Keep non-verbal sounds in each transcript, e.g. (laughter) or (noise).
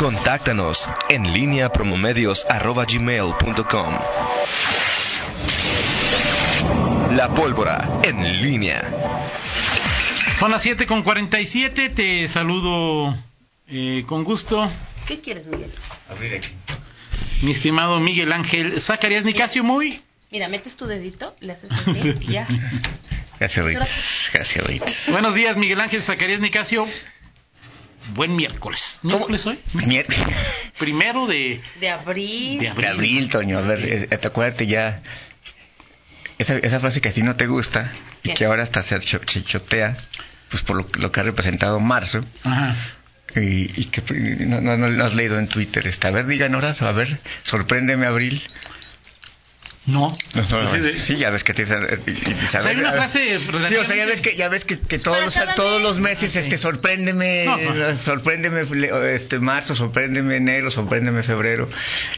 Contáctanos en línea promomedios.com. La pólvora en línea. Son las 7 con 47. Te saludo eh, con gusto. ¿Qué quieres, Miguel? Mi estimado Miguel Ángel Zacarías Nicasio, muy. Mira, metes tu dedito, le haces así y ya. (laughs) Gracias, Ritz. Gracias, Ritz. Buenos días, Miguel Ángel Zacarías Nicasio. Buen miércoles. ¿Miércoles hoy? Mier- (laughs) Primero de, De abril. de De abril. Toño. A ver, eh, te acuérdate ya. Esa, esa frase que a ti no te gusta y que ahora hasta se cho- se chotea, pues por lo, lo que ha representado marzo. Ajá. Y, y que no, no, no lo has leído en Twitter. Este, a ver, digan horas, a ver, sorpréndeme abril. No. No, no, de- sí, ya ves que tienes. y- y- y O sea, hay una frase Sí, o sea, ya relativamente- ves que, ya ves que, que todos, los, todos meses, Ah, este, sorpréndeme, No, no. sorpréndeme este, marzo, sorpréndeme enero, sorpréndeme febrero.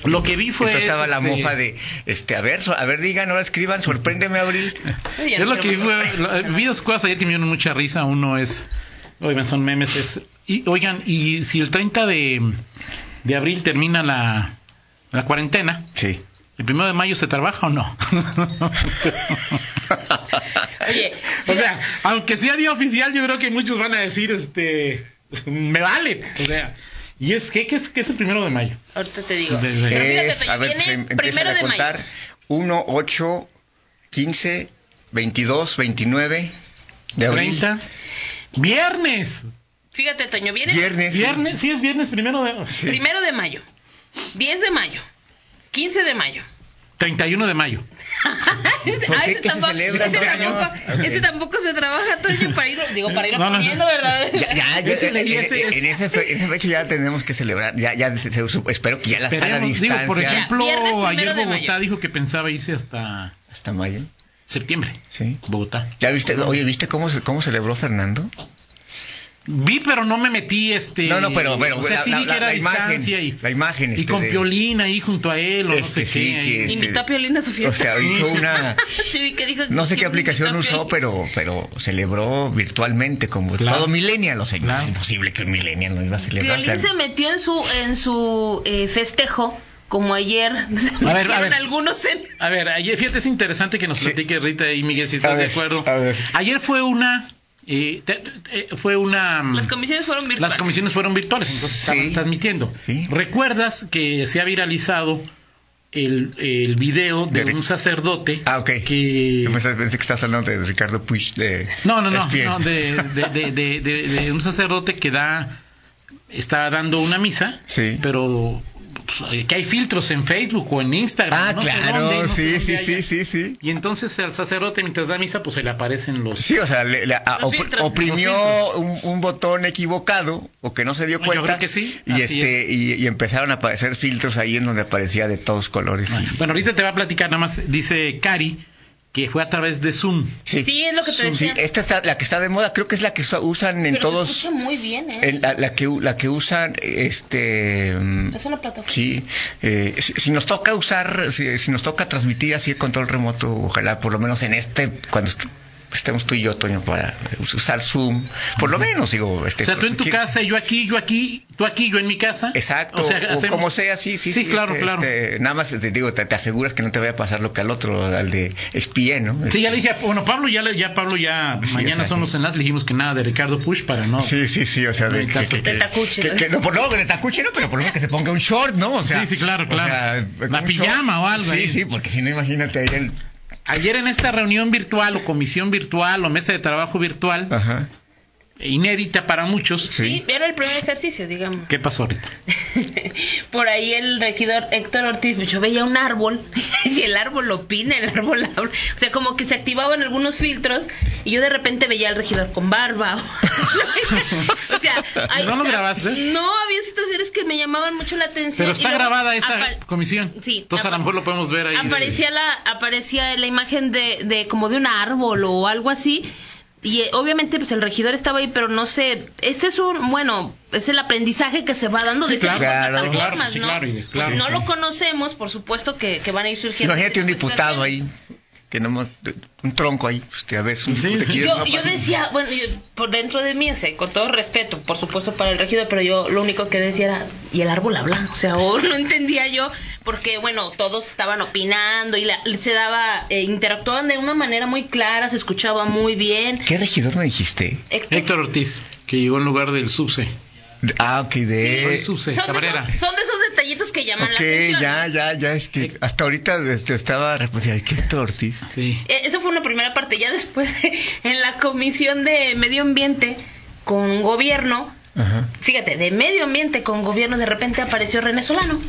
Lo que vi fue Entonces estaba la este- mofa de, este, a ver, so- a ver, digan, ahora escriban, sorpréndeme abril. Es lo que pues, fue, lo- vi dos cosas ayer que me dieron mucha risa. Uno es, oigan, son memes. Es, y, oigan, y si el 30 de, de abril termina la, la cuarentena, Sí. ¿El primero de mayo se trabaja o no? (laughs) Oye, (laughs) o sea, aunque sea día oficial, yo creo que muchos van a decir, este, me vale. O sea, y es que, ¿qué es, qué es el primero de mayo? ahorita te digo. De- de- Pero fíjate, Es, a ver, pues, em- empiezan primero a de contar. mayo. 1, 8, 15, 22, 29 de abril. 30. Viernes. Fíjate, Toño, viene Viernes. Viernes, sí, es viernes primero de... primero de mayo, 10 de mayo, 15 de mayo. 31 de mayo. (laughs) ¿Por Ah, ese ¿Qué se tampoco, celebra, ese, tampoco, ese tampoco se trabaja, Toño, para ir, digo, para ir No, no. poniendo, ¿verdad? (laughs) Ya, ya, ya, Ese en, en- ese ese fe- en esa fecha ya tenemos que celebrar. Ya, ya se- se- espero que ya la sala a Esperemos, digo, distancia. por ejemplo, primero ayer Bogotá dijo que pensaba irse hasta Hasta mayo. septiembre. Sí. Bogotá. ¿Ya viste? Oye, ¿viste cómo, se- cómo celebró Fernando? Vi, pero no me metí, este... No, no, pero, o sea, la, sí la- vi que era la a imagen. y, La imagen. y este, con de- Piolín ahí junto a él, o no Este, sé sí, qué. que- este- Invitó a Piolín a su O fiesta. sea, hizo una... (laughs) Sí, vi que dijo No sé que qué aplicación a usó, pero, pero celebró virtualmente como Claro. todo millennial. O sea, Claro. es imposible que un millennial no iba a celebrar. o sea, Piolín se metió en su en su eh, festejo como ayer (laughs) se ver, a ver. algunos en A ver, ayer, fíjate, es interesante que nos Sí. platique Rita y Miguel, si A estás de acuerdo. a ver. Ayer fue una... eh, te- te- fue una... las comisiones fueron virtuales. Las comisiones fueron virtuales, entonces Sí. estaban transmitiendo. Sí. ¿Recuerdas que se ha viralizado el, el video de, De- un sacerdote Ah, ok. que... Yo pensé, pensé que estás hablando de Ricardo Puig de No, no, no, no, de, de, de, de- de- de un sacerdote que da, está dando una misa, Sí. pero pues, que hay filtros en Facebook o en Instagram. Ah, no sé claro, dónde, no sé sí, sí, sí, sí, sí. Y entonces al sacerdote mientras da misa, pues se le aparecen los... Sí, o sea, le, le- a- Los op- filtros. oprimió un, un botón equivocado o que no se dio Yo cuenta. creo que sí, Y, este, y, y empezaron a aparecer filtros ahí en donde aparecía de todos colores. y- Bueno, ahorita te va a platicar nada más, dice Cari, que fue a través de Zoom. sí, Sí, es lo que te Sí, decía. esta está, la que está de moda, creo que es la que usa- usan en Pero todos. se escucha muy bien, ¿eh? en la, la que la que usan este mm, Es una plataforma. sí eh, si, si nos toca usar si, si nos toca transmitir así el control remoto ojalá por lo menos en este cuando est- estemos tú y yo Toño para usar Zoom por lo menos digo este O sea, tú en tu ¿quieres? casa, yo aquí, yo aquí, tú aquí, yo en mi casa. Exacto, O o, sea, hacemos- como sea, sí, sí, Sí, claro, este, claro. este, nada más te digo, te, te aseguras que no te vaya a pasar lo que al otro, al de espía, ¿no? Sí, ya le dije, bueno, Pablo ya, le- ya Pablo ya, Sí, mañana son los enlaces, le dijimos que nada de Ricardo Push para no. Sí, sí, sí, o sea, de, que, que- que- tacuche, que- ¿no? por no, de tacuche no, pero por lo menos que se ponga un short, ¿no? O sea, Sí, sí, claro, o claro. sea, La un pijama o algo Sí, ahí. sí, porque si no, imagínate ahí el... Ayer en esta reunión virtual o comisión virtual o mesa de trabajo virtual. Inédita para muchos. Sí, era el primer ejercicio, digamos. ¿Qué pasó ahorita? (laughs) Por ahí el regidor Héctor Ortiz, yo veía un árbol, (laughs) y el árbol opina, el árbol (laughs) habla. O sea, como que se activaban algunos filtros, y yo de repente veía al regidor con barba. o sea, hay- ¿No lo o sea, grabaste? No, había situaciones que me llamaban mucho la atención. Pero está luego grabada esa comisión. Sí. Entonces a lo mejor lo podemos ver ahí. aparecía la aparecía la imagen de, de como de un árbol o algo así y eh, obviamente pues el regidor estaba ahí pero no sé este es un bueno es el aprendizaje que se va dando Sí, de este claro. Claro, plataformas, claro, sí, ¿no? claro. no lo conocemos por supuesto que, que van a ir surgiendo Imagínate un diputado ahí que no hemos- un tronco ahí, este, a veces un- Sí, te sí. quieres, Yo, decía, bueno, yo, por dentro de mí, o sea, con todo respeto, por supuesto, para el regidor, pero yo lo único que decía era, y el árbol habla, o sea, (laughs) o no entendía yo, porque, bueno, todos estaban opinando y la- se daba, eh, interactuaban de una manera muy clara, se escuchaba muy bien. ¿Qué regidor me dijiste? Héctor, Héctor Ortiz, que llegó en lugar del subse. Ah, ok, de... El subse, son, de Cabrera. esos, son de esos detallitos que llaman la atención. ya, ya, ya, es que hasta ahorita este, estaba repitiendo, ay, ¿qué Ortiz? Sí. Eh, Esa fue una primera parte. Ya después, (laughs) en la comisión de medio ambiente con gobierno, Ajá. fíjate, de medio ambiente con gobierno, de repente apareció René Solano.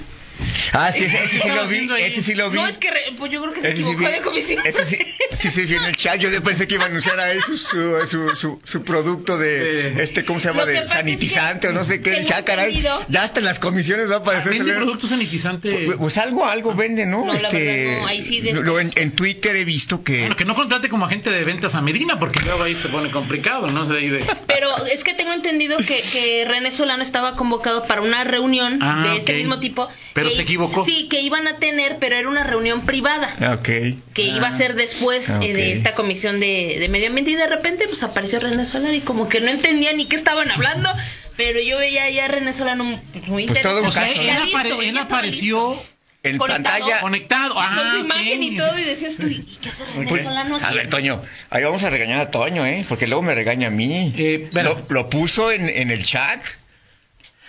Ah, sí, ese, ese sí lo vi, ese sí lo vi. No, es que re- pues yo creo que se Ese sí equivocó vi. de comisión. Ese sí, sí, sí, sí, en el chat. Yo pensé que iba a anunciar a él su, su, su, su- su producto de, Sí. este, ¿cómo se llama? De sanitizante que o no sé qué. Dije, ah, caray, ya hasta en las comisiones va a aparecer. Vende producto sanitizante. Pues, pues algo, algo vende, ¿no? No, la este, verdad no, ahí sí de- lo- en, en Twitter he visto que... Bueno, que no contrate como agente de ventas a Medina, porque luego ahí se pone complicado, ¿no? O sea, ahí de- Pero es que tengo entendido que, que René Solano estaba convocado para una reunión Ah, de este mismo tipo. Pero se equivocó. Sí, que iban a tener, pero era una reunión privada. Ah, Ok. que iba a ser después Ah, eh, ok. de esta comisión de, de medio ambiente y de repente pues apareció René Solano y como que no entendía ni qué estaban hablando, pero yo veía ya a René Solano muy Pues todo un O sea, caso, él, listo, apare- él apareció En Conectado. pantalla... conectado. con Ah, su ok. imagen y todo y decías tú, ¿y qué hace René Pues, Solano aquí? a ver, Toño, ahí vamos a regañar a Toño, ¿eh? Porque luego me regaña a mí. Eh, bueno. lo, lo puso en, en el chat.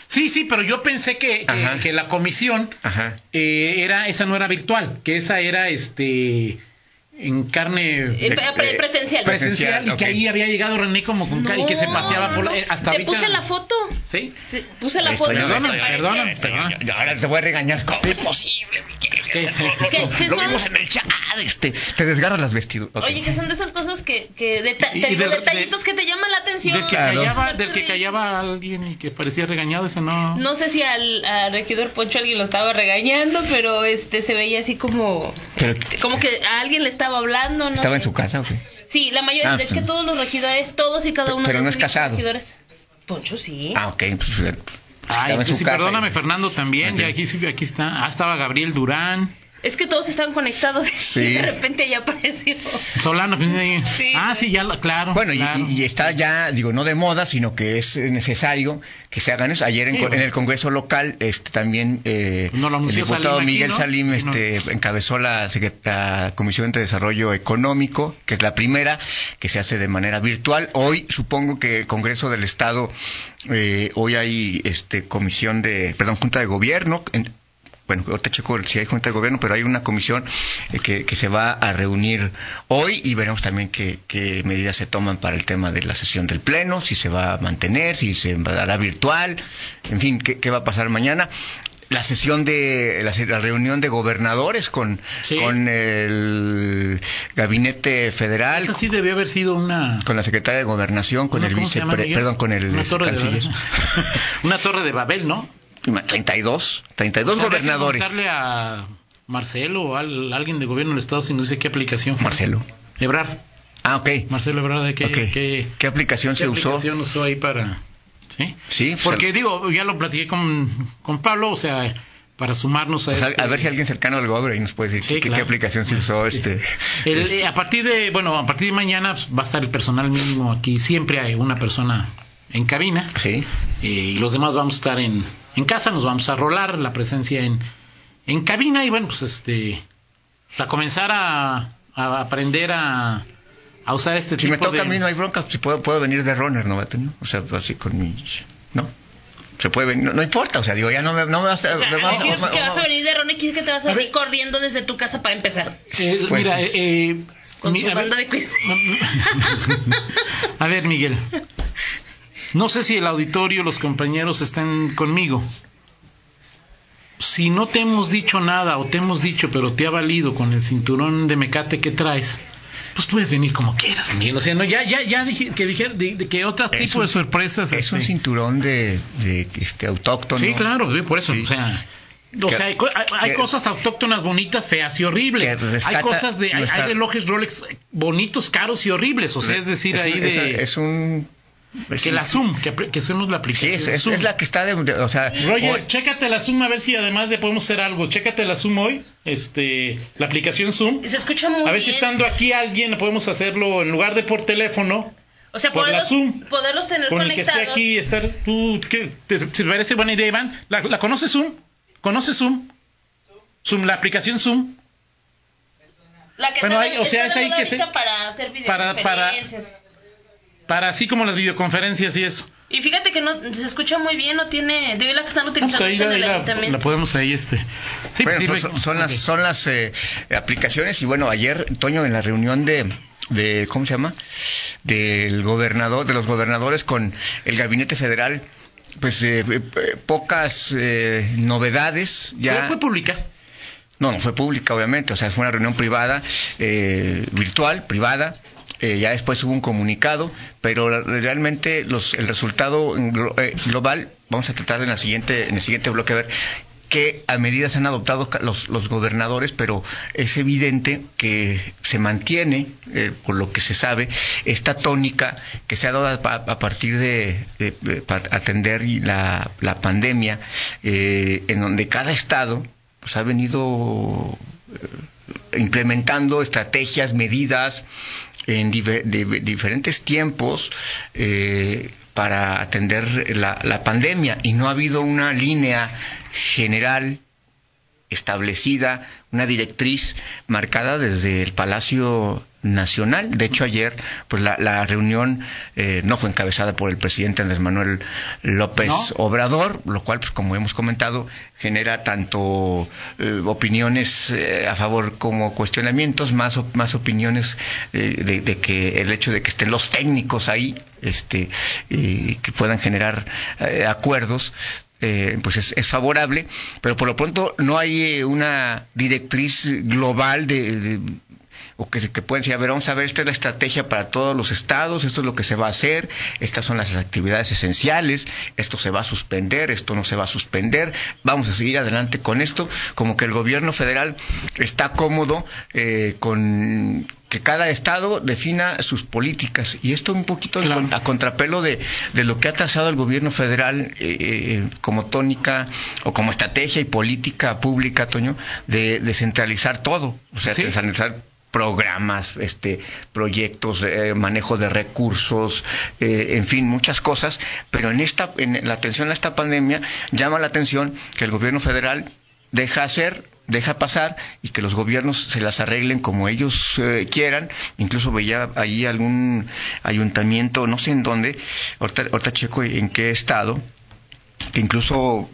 Sí, sí, pero yo pensé que, que, que la comisión Ajá. eh, era esa no era virtual, que esa era este en carne Eh, pre- pre- presencial. presencial y ok. que ahí había llegado René como con ca- y que se No, paseaba no, por la- no. eh, hasta Te ahorita. puse la foto. Sí. Sí, puse la foto. estoy, ¿qué te Perdóname, perdóname, ahora te voy a regañar. ¿Cómo es posible? Miguel? (laughs) ¿Qué? ¿Qué? ¿Qué lo son? vimos en el chat. Este, te desgarras las vestiduras. Oye, que son de esas cosas que, que deta- Y- te y digo, de- detallitos que te llaman la atención. Del que Claro. callaba, del que callaba a alguien y que parecía regañado, ese no. No sé si al, al regidor Poncho alguien lo estaba regañando, pero este se veía así como Pero- como que a alguien le estaba hablando, ¿no? ¿Estaba en su casa o qué? Sí, la mayoría, Ah, es que sí. todos los regidores, todos y cada uno Pero de no los es casado. regidores. Poncho sí. Ah, ok. Pues, Ay, sí, perdóname, y- Fernando, también. Ya aquí, aquí está. Ah, estaba Gabriel Durán. Es que todos estaban conectados Sí. y de repente ya apareció. Solano. ahí. Sí. ah, sí, ya, la- claro. Bueno, y- claro. y, y está ya, digo, no de moda, sino que es necesario que se hagan eso. Ayer en, Sí, co- bueno. en el Congreso local, este, también eh, No lo el diputado Salim aquí, Miguel ¿no? Salim No. este, encabezó la, Comisión de Desarrollo Económico, que es la primera que se hace de manera virtual. Hoy, supongo que el Congreso del Estado, eh, hoy hay este, comisión de, perdón, Junta de Gobierno. en- bueno, ahorita checo si hay Junta de Gobierno, pero hay una comisión eh, que, que se va a reunir hoy y veremos también qué, qué medidas se toman para el tema de la sesión del Pleno, si se va a mantener, si se hará virtual, en fin, qué, qué va a pasar mañana. La sesión de la, la reunión de gobernadores con, Sí. con el gabinete federal, Esa sí debió haber sido una. con la secretaria de gobernación, con el ¿Cómo se llama, vicepre, Miguel? perdón, con el Una torre, de canciller. Babel. (laughs) una torre de Babel, ¿no? 32, 32 O sea, gobernadores. preguntarle a Marcelo o a alguien de gobierno del Estado si no sé qué aplicación. Marcelo. Ebrard. Ah, ok. Marcelo Ebrard, ¿de qué, Ok. qué, ¿Qué aplicación qué se usó? aplicación usó ahí para...? ¿Sí? Sí, pues, Porque al- digo, ya lo platiqué con, con Pablo, o sea, para sumarnos a... Pues, a, este- a ver si alguien cercano al gobierno nos puede decir Sí, qué, qué claro. aplicación se usó. Este, (laughs) El- este, a partir de, bueno, a partir de mañana pues, va a estar el personal mínimo aquí. Siempre hay una persona en cabina sí. eh, y los demás vamos a estar en, en casa. Nos vamos a rolar la presencia en, en cabina y bueno, pues este, pues, a comenzar a, a aprender a, a usar este Si tipo me toca de. a mí no hay bronca, si puedo, puedo venir de runner, ¿no? ¿no? O sea, así con mi... ¿No? Se puede venir, no, no importa, o sea, digo, ya no me, no me vas a... O sea, me vas ¿quieres me- que vas a venir de Ron y quieres que te vas a venir ver. corriendo desde tu casa para empezar. Eh, Pues, mira, eh, eh, Con mi- su a ver- banda de quiz. (laughs) A ver, Miguel. (laughs) No sé si el auditorio, los compañeros están conmigo. Si no te hemos dicho nada o te hemos dicho, pero te ha valido con el cinturón de mecate que traes, pues puedes venir como quieras, Miguel. O sea, no, ya, ya, ya dije que dije de, de que tipos un- de sorpresas. Es un este, cinturón de, de este, autóctono. Sí, claro, por eso. Sí. O sea, o Que- sea, hay, que- cosas autóctonas bonitas, feas y horribles. Hay cosas de, hay, nuestra- hay relojes Rolex bonitos, caros y horribles. O sea, es decir, es, ahí un- de. es, es un Que la Zoom, que, que la Sí, aplicación. es, es- Zoom. es la que está de, de- o sea, Roger, hoy- chécate la Zoom a ver si además de podemos hacer algo. Chécate la Zoom hoy, este, la aplicación Zoom. Se escucha muy A ver si estando aquí alguien podemos hacerlo en lugar de por teléfono, O sea, por la poderlos, Zoom. poderlos tener con el que esté conectados. aquí, estar tú, ¿qué? ¿Te, te parece buena idea, Iván? ¿La, la conoces Zoom? ¿Conoces Zoom? Zoom, la aplicación Zoom. La que Bueno, está, hay- o sea, es ahí que se- para hacer para- para- videoconferencias. Para así como las videoconferencias y eso. Y fíjate que no se escucha muy bien, no tiene... De la que están utilizando en ahí el la, ayuntamiento. la podemos ahí, este. Sí, pues Bueno, sirve. son, las, son las eh, aplicaciones y bueno, ayer, Toño, en la reunión de, de, ¿cómo se llama? Del gobernador, de los gobernadores con el gabinete federal, pues eh, eh, pocas eh, novedades ¿Ya ya. fue pública? No, no fue pública, obviamente, o sea, fue una reunión privada, eh, virtual, privada. eh, ya después hubo un comunicado, pero realmente los, el resultado eh, global, vamos a tratar en, la siguiente, en el siguiente bloque a ver qué medidas han adoptado los, los gobernadores, pero es evidente que se mantiene, eh, por lo que se sabe, esta tónica que se ha dado a, a partir de, de- atender la, la pandemia, eh, en donde cada estado pues, ha venido eh, implementando estrategias, medidas en diferentes tiempos eh, para atender la pandemia. Y no ha habido una línea general establecida, una directriz marcada desde el Palacio Nacional. De hecho, ayer, pues la, la reunión eh, no fue encabezada por el presidente Andrés Manuel López ¿No? Obrador, lo cual, pues como hemos comentado, genera tanto eh, opiniones eh, a favor como cuestionamientos, más, más opiniones eh, de, de que el hecho de que estén los técnicos ahí, este, y que puedan generar acuerdos, eh, pues es, es favorable, pero por lo pronto no hay una directriz global de, de- o que, que pueden decir, a ver, vamos a ver, esta es la estrategia para todos los estados, esto es lo que se va a hacer, estas son las actividades esenciales, esto se va a suspender, esto no se va a suspender, vamos a seguir adelante con esto, como que el gobierno federal está cómodo eh, con que cada estado defina sus políticas y esto un poquito Claro. a contrapelo de, de lo que ha trazado el gobierno federal eh, eh, como tónica o como estrategia y política pública, Toño, de descentralizar todo, o sea, Sí. descentralizar programas, este, proyectos, eh, manejo de recursos, eh, en fin, muchas cosas, pero en esta, en la atención a esta pandemia llama la atención que el gobierno federal deja hacer, deja pasar y que los gobiernos se las arreglen como ellos eh, quieran. Incluso veía allí algún ayuntamiento, no sé en dónde, ahorita, ahorita checo en qué estado, que incluso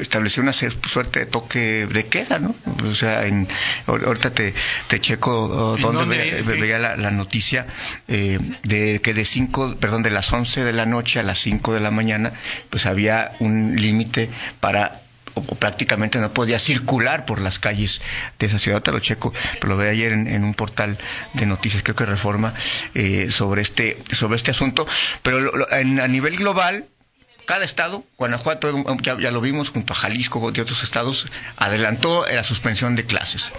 estableció una suerte de toque de queda, ¿no? O sea, en, ahor- ahorita te, te checo oh, ¿En dónde ve- ve- veía la, la noticia eh, de que de cinco, perdón, de las 11 de la noche a las 5 de la mañana, pues había un límite para o, o prácticamente no podía circular por las calles de esa ciudad. Te lo checo, pero lo vi ayer en, en un portal de noticias, creo que Reforma, eh, sobre este sobre este asunto. Pero lo- lo- en- a nivel global, cada estado, Guanajuato, ya, lo vimos, junto a Jalisco y otros estados, adelantó la suspensión de clases.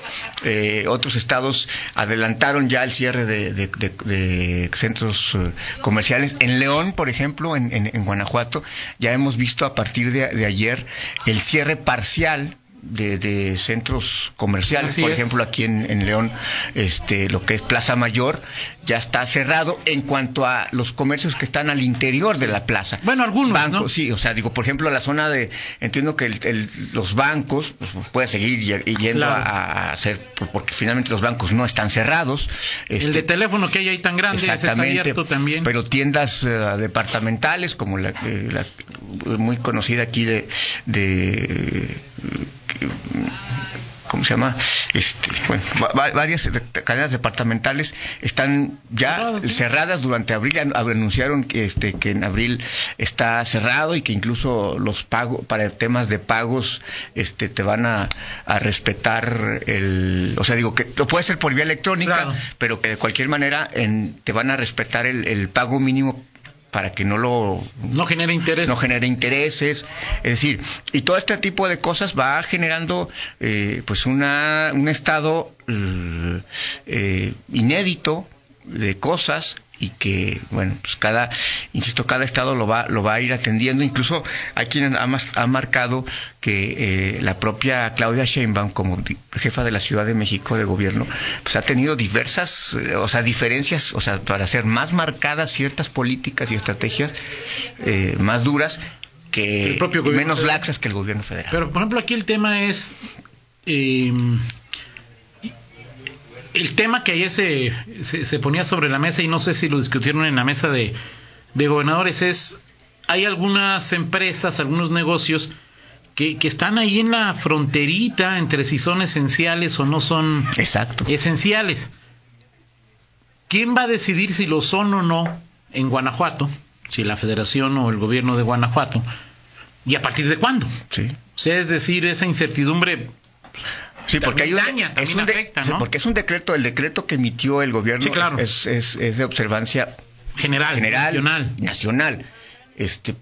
Eh, otros estados adelantaron ya el cierre de, centros eh, comerciales. En León, por ejemplo, en, Guanajuato, ya hemos visto a partir de ayer el cierre parcial. De, de centros comerciales, Así por es. ejemplo, aquí en, en León, este, lo que es Plaza Mayor, ya está cerrado en cuanto a los comercios que están al interior de la plaza. Bueno, algunos, bancos, ¿no? sí, o sea, digo, por ejemplo, la zona de, entiendo que el- el- los bancos, pues, puede seguir yendo Claro. a, a hacer, pues, porque finalmente los bancos no están cerrados. El este, de teléfono que hay ahí tan grande ese está Exactamente, abierto también. pero tiendas eh, departamentales como la, eh, la, muy conocida aquí de, de ¿cómo se llama? Este, bueno, va- va- varias de- cadenas departamentales están ya Cerradas, durante abril. An- Anunciaron que, este, que en abril está cerrado y que incluso los pagos, para temas de pagos, este, te van a, a respetar el, o sea, digo que lo puede ser por vía electrónica, Claro. pero que de cualquier manera en- te van a respetar el, el pago mínimo para que no lo No genera interés. no genere intereses, es decir, y todo este tipo de cosas va generando eh, pues una, un estado eh, eh, inédito de cosas y que bueno pues cada insisto cada estado lo va lo va a ir atendiendo incluso hay quien ha, mas- ha marcado que eh, la propia Claudia Sheinbaum como jefa de la Ciudad de México de gobierno pues ha tenido diversas eh, o sea diferencias o sea para hacer más marcadas ciertas políticas y estrategias eh, más duras que El propio gobierno menos federal. laxas que el gobierno federal Pero, por ejemplo, aquí el tema es. El tema que ayer se, se, se ponía sobre la mesa, y no sé si lo discutieron en la mesa de, de gobernadores, es. Hay algunas empresas, algunos negocios que, que están ahí en la fronterita entre si son esenciales o no son exacto esenciales. ¿Quién va a decidir si lo son o no en Guanajuato? Si la federación o el gobierno de Guanajuato. ¿Y a partir de cuándo? sí O sea, es decir, esa incertidumbre. Sí, porque hay un, daña, es un afecta, ¿no? porque es un decreto, el decreto que emitió el gobierno Sí, claro. es, es, es de observancia General, general, nacional. Este,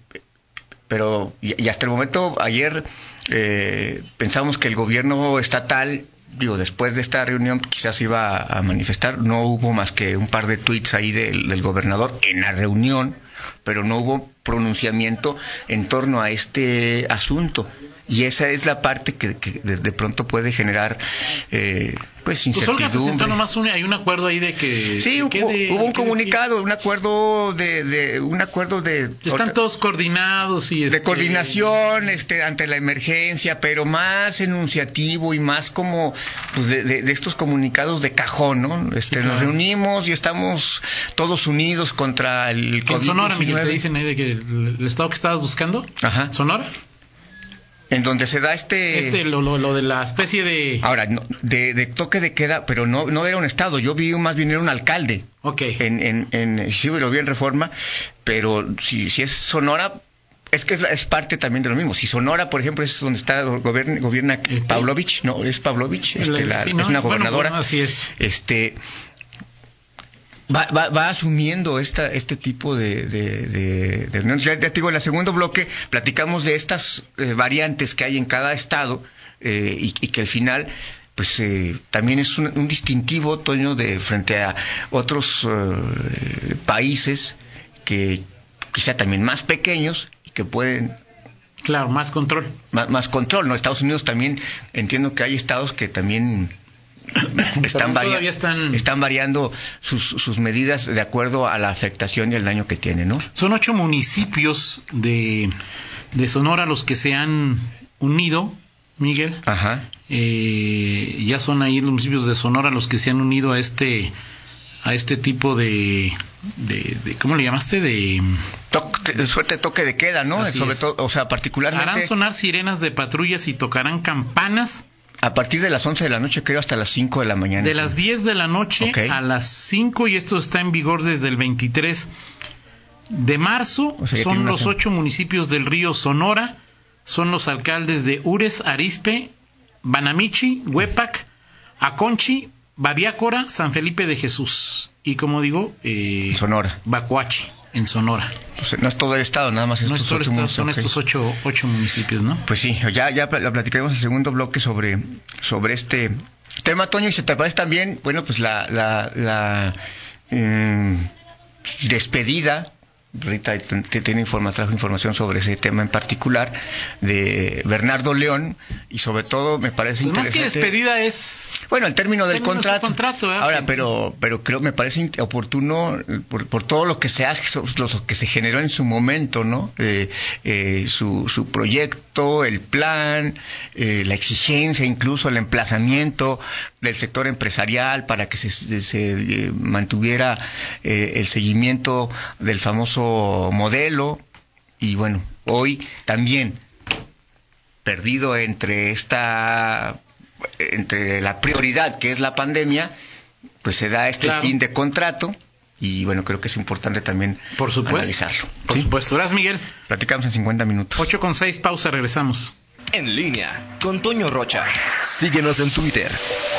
pero y, y hasta el momento ayer eh, pensamos que el gobierno estatal digo después de esta reunión quizás iba a, manifestar. No hubo más que un par de tweets ahí del, del gobernador en la reunión pero no hubo pronunciamiento en torno a este asunto. Y esa es la parte que, que de, de pronto puede generar eh, pues Pues Olga presentó incertidumbre nomás un, hay un acuerdo ahí de que. Sí, hubo, quede- hubo un comunicado, un acuerdo de, de un acuerdo de Están todos coordinados y. de este, coordinación este ante la emergencia, pero más enunciativo y más como pues, de, de- de estos comunicados de cajón, ¿no? Este, claro. Nos reunimos y estamos todos unidos contra el que en Sonora, Miguel, te COVID-19. dicen ahí de que el, el estado que estabas buscando. Ajá. Sonora. En donde se da este... Este, lo, lo, lo de la especie de. Ahora, no, de, de toque de queda, pero no, no era un estado, yo vi más bien era un alcalde. Ok. en, en, en sí lo vi en reforma, pero si, si es Sonora, es que es, es parte también de lo mismo. Si Sonora, por ejemplo, es donde está gobierna, gobierna Pavlovich, no, es Pavlovich, este, la- sí, ¿no? es una Bueno, gobernadora. bueno, así es. Este va, va, va asumiendo esta, este tipo de, de, de- de reuniones. Ya, ya te digo, en el segundo bloque platicamos de estas eh, variantes que hay en cada estado eh, y, y que al final pues eh, también es un, un distintivo, Toño, de frente a otros eh, países que quizá también más pequeños y que pueden Claro, más control. más, más control, ¿no? Estados Unidos también, entiendo que hay estados que también están, están- están variando sus, sus medidas de acuerdo a la afectación y el daño que tiene, ¿no? Son ocho municipios de, de Sonora los que se han unido, Miguel. Ajá. Eh, ya son ahí los municipios de Sonora los que se han unido a este a este tipo de, de, de- ¿cómo le llamaste? De Toque- suerte toque de queda, ¿no? Sobre todo, o sea, harán particularmente sonar sirenas de patrullas y tocarán campanas a partir de las 11 de la noche, creo, hasta las 5 de la mañana. de las 10 de la noche a las 5 y esto está en vigor desde el 23 de marzo. O sea, son los ocho municipios del río Sonora. Son los alcaldes de Ures, Arispe, Banamichi, Huepac, Aconchi, Babiácora, San Felipe de Jesús. Y como digo, eh, Sonora. Bacuachi, en Sonora. Pues, no es todo el estado, nada más No estos es todo el estado, son estos ocho, ocho municipios, ¿no? Pues sí, ya, ya pl- platicaremos el segundo bloque sobre, sobre este tema, Toño, y se te parece también, bueno, pues la, la, la mm, despedida, Rita te- tiene informa, trajo información sobre ese tema en particular, de Bernardo León, y sobre todo me parece Pues más que interesante... despedida es Bueno, el término del contrato. Ahora, pero, pero creo me parece oportuno por, por todo lo que se ha, lo que se generó en su momento, ¿no? Eh, eh, su, su proyecto, el plan, eh, la exigencia, incluso el emplazamiento del sector empresarial para que se, se- eh, mantuviera eh, el seguimiento del famoso modelo. Y bueno, hoy también perdido entre esta entre la prioridad que es la pandemia, pues se da este Claro. fin de contrato y bueno, creo que es importante también Por supuesto. analizarlo. Por ¿sí? supuesto. Gracias, Miguel. Platicamos en 50 minutos. 8 con 6, pausa, regresamos. En línea con Toño Rocha. Síguenos en Twitter,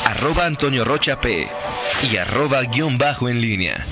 arroba Antonio Rocha P y arroba guion bajo en línea.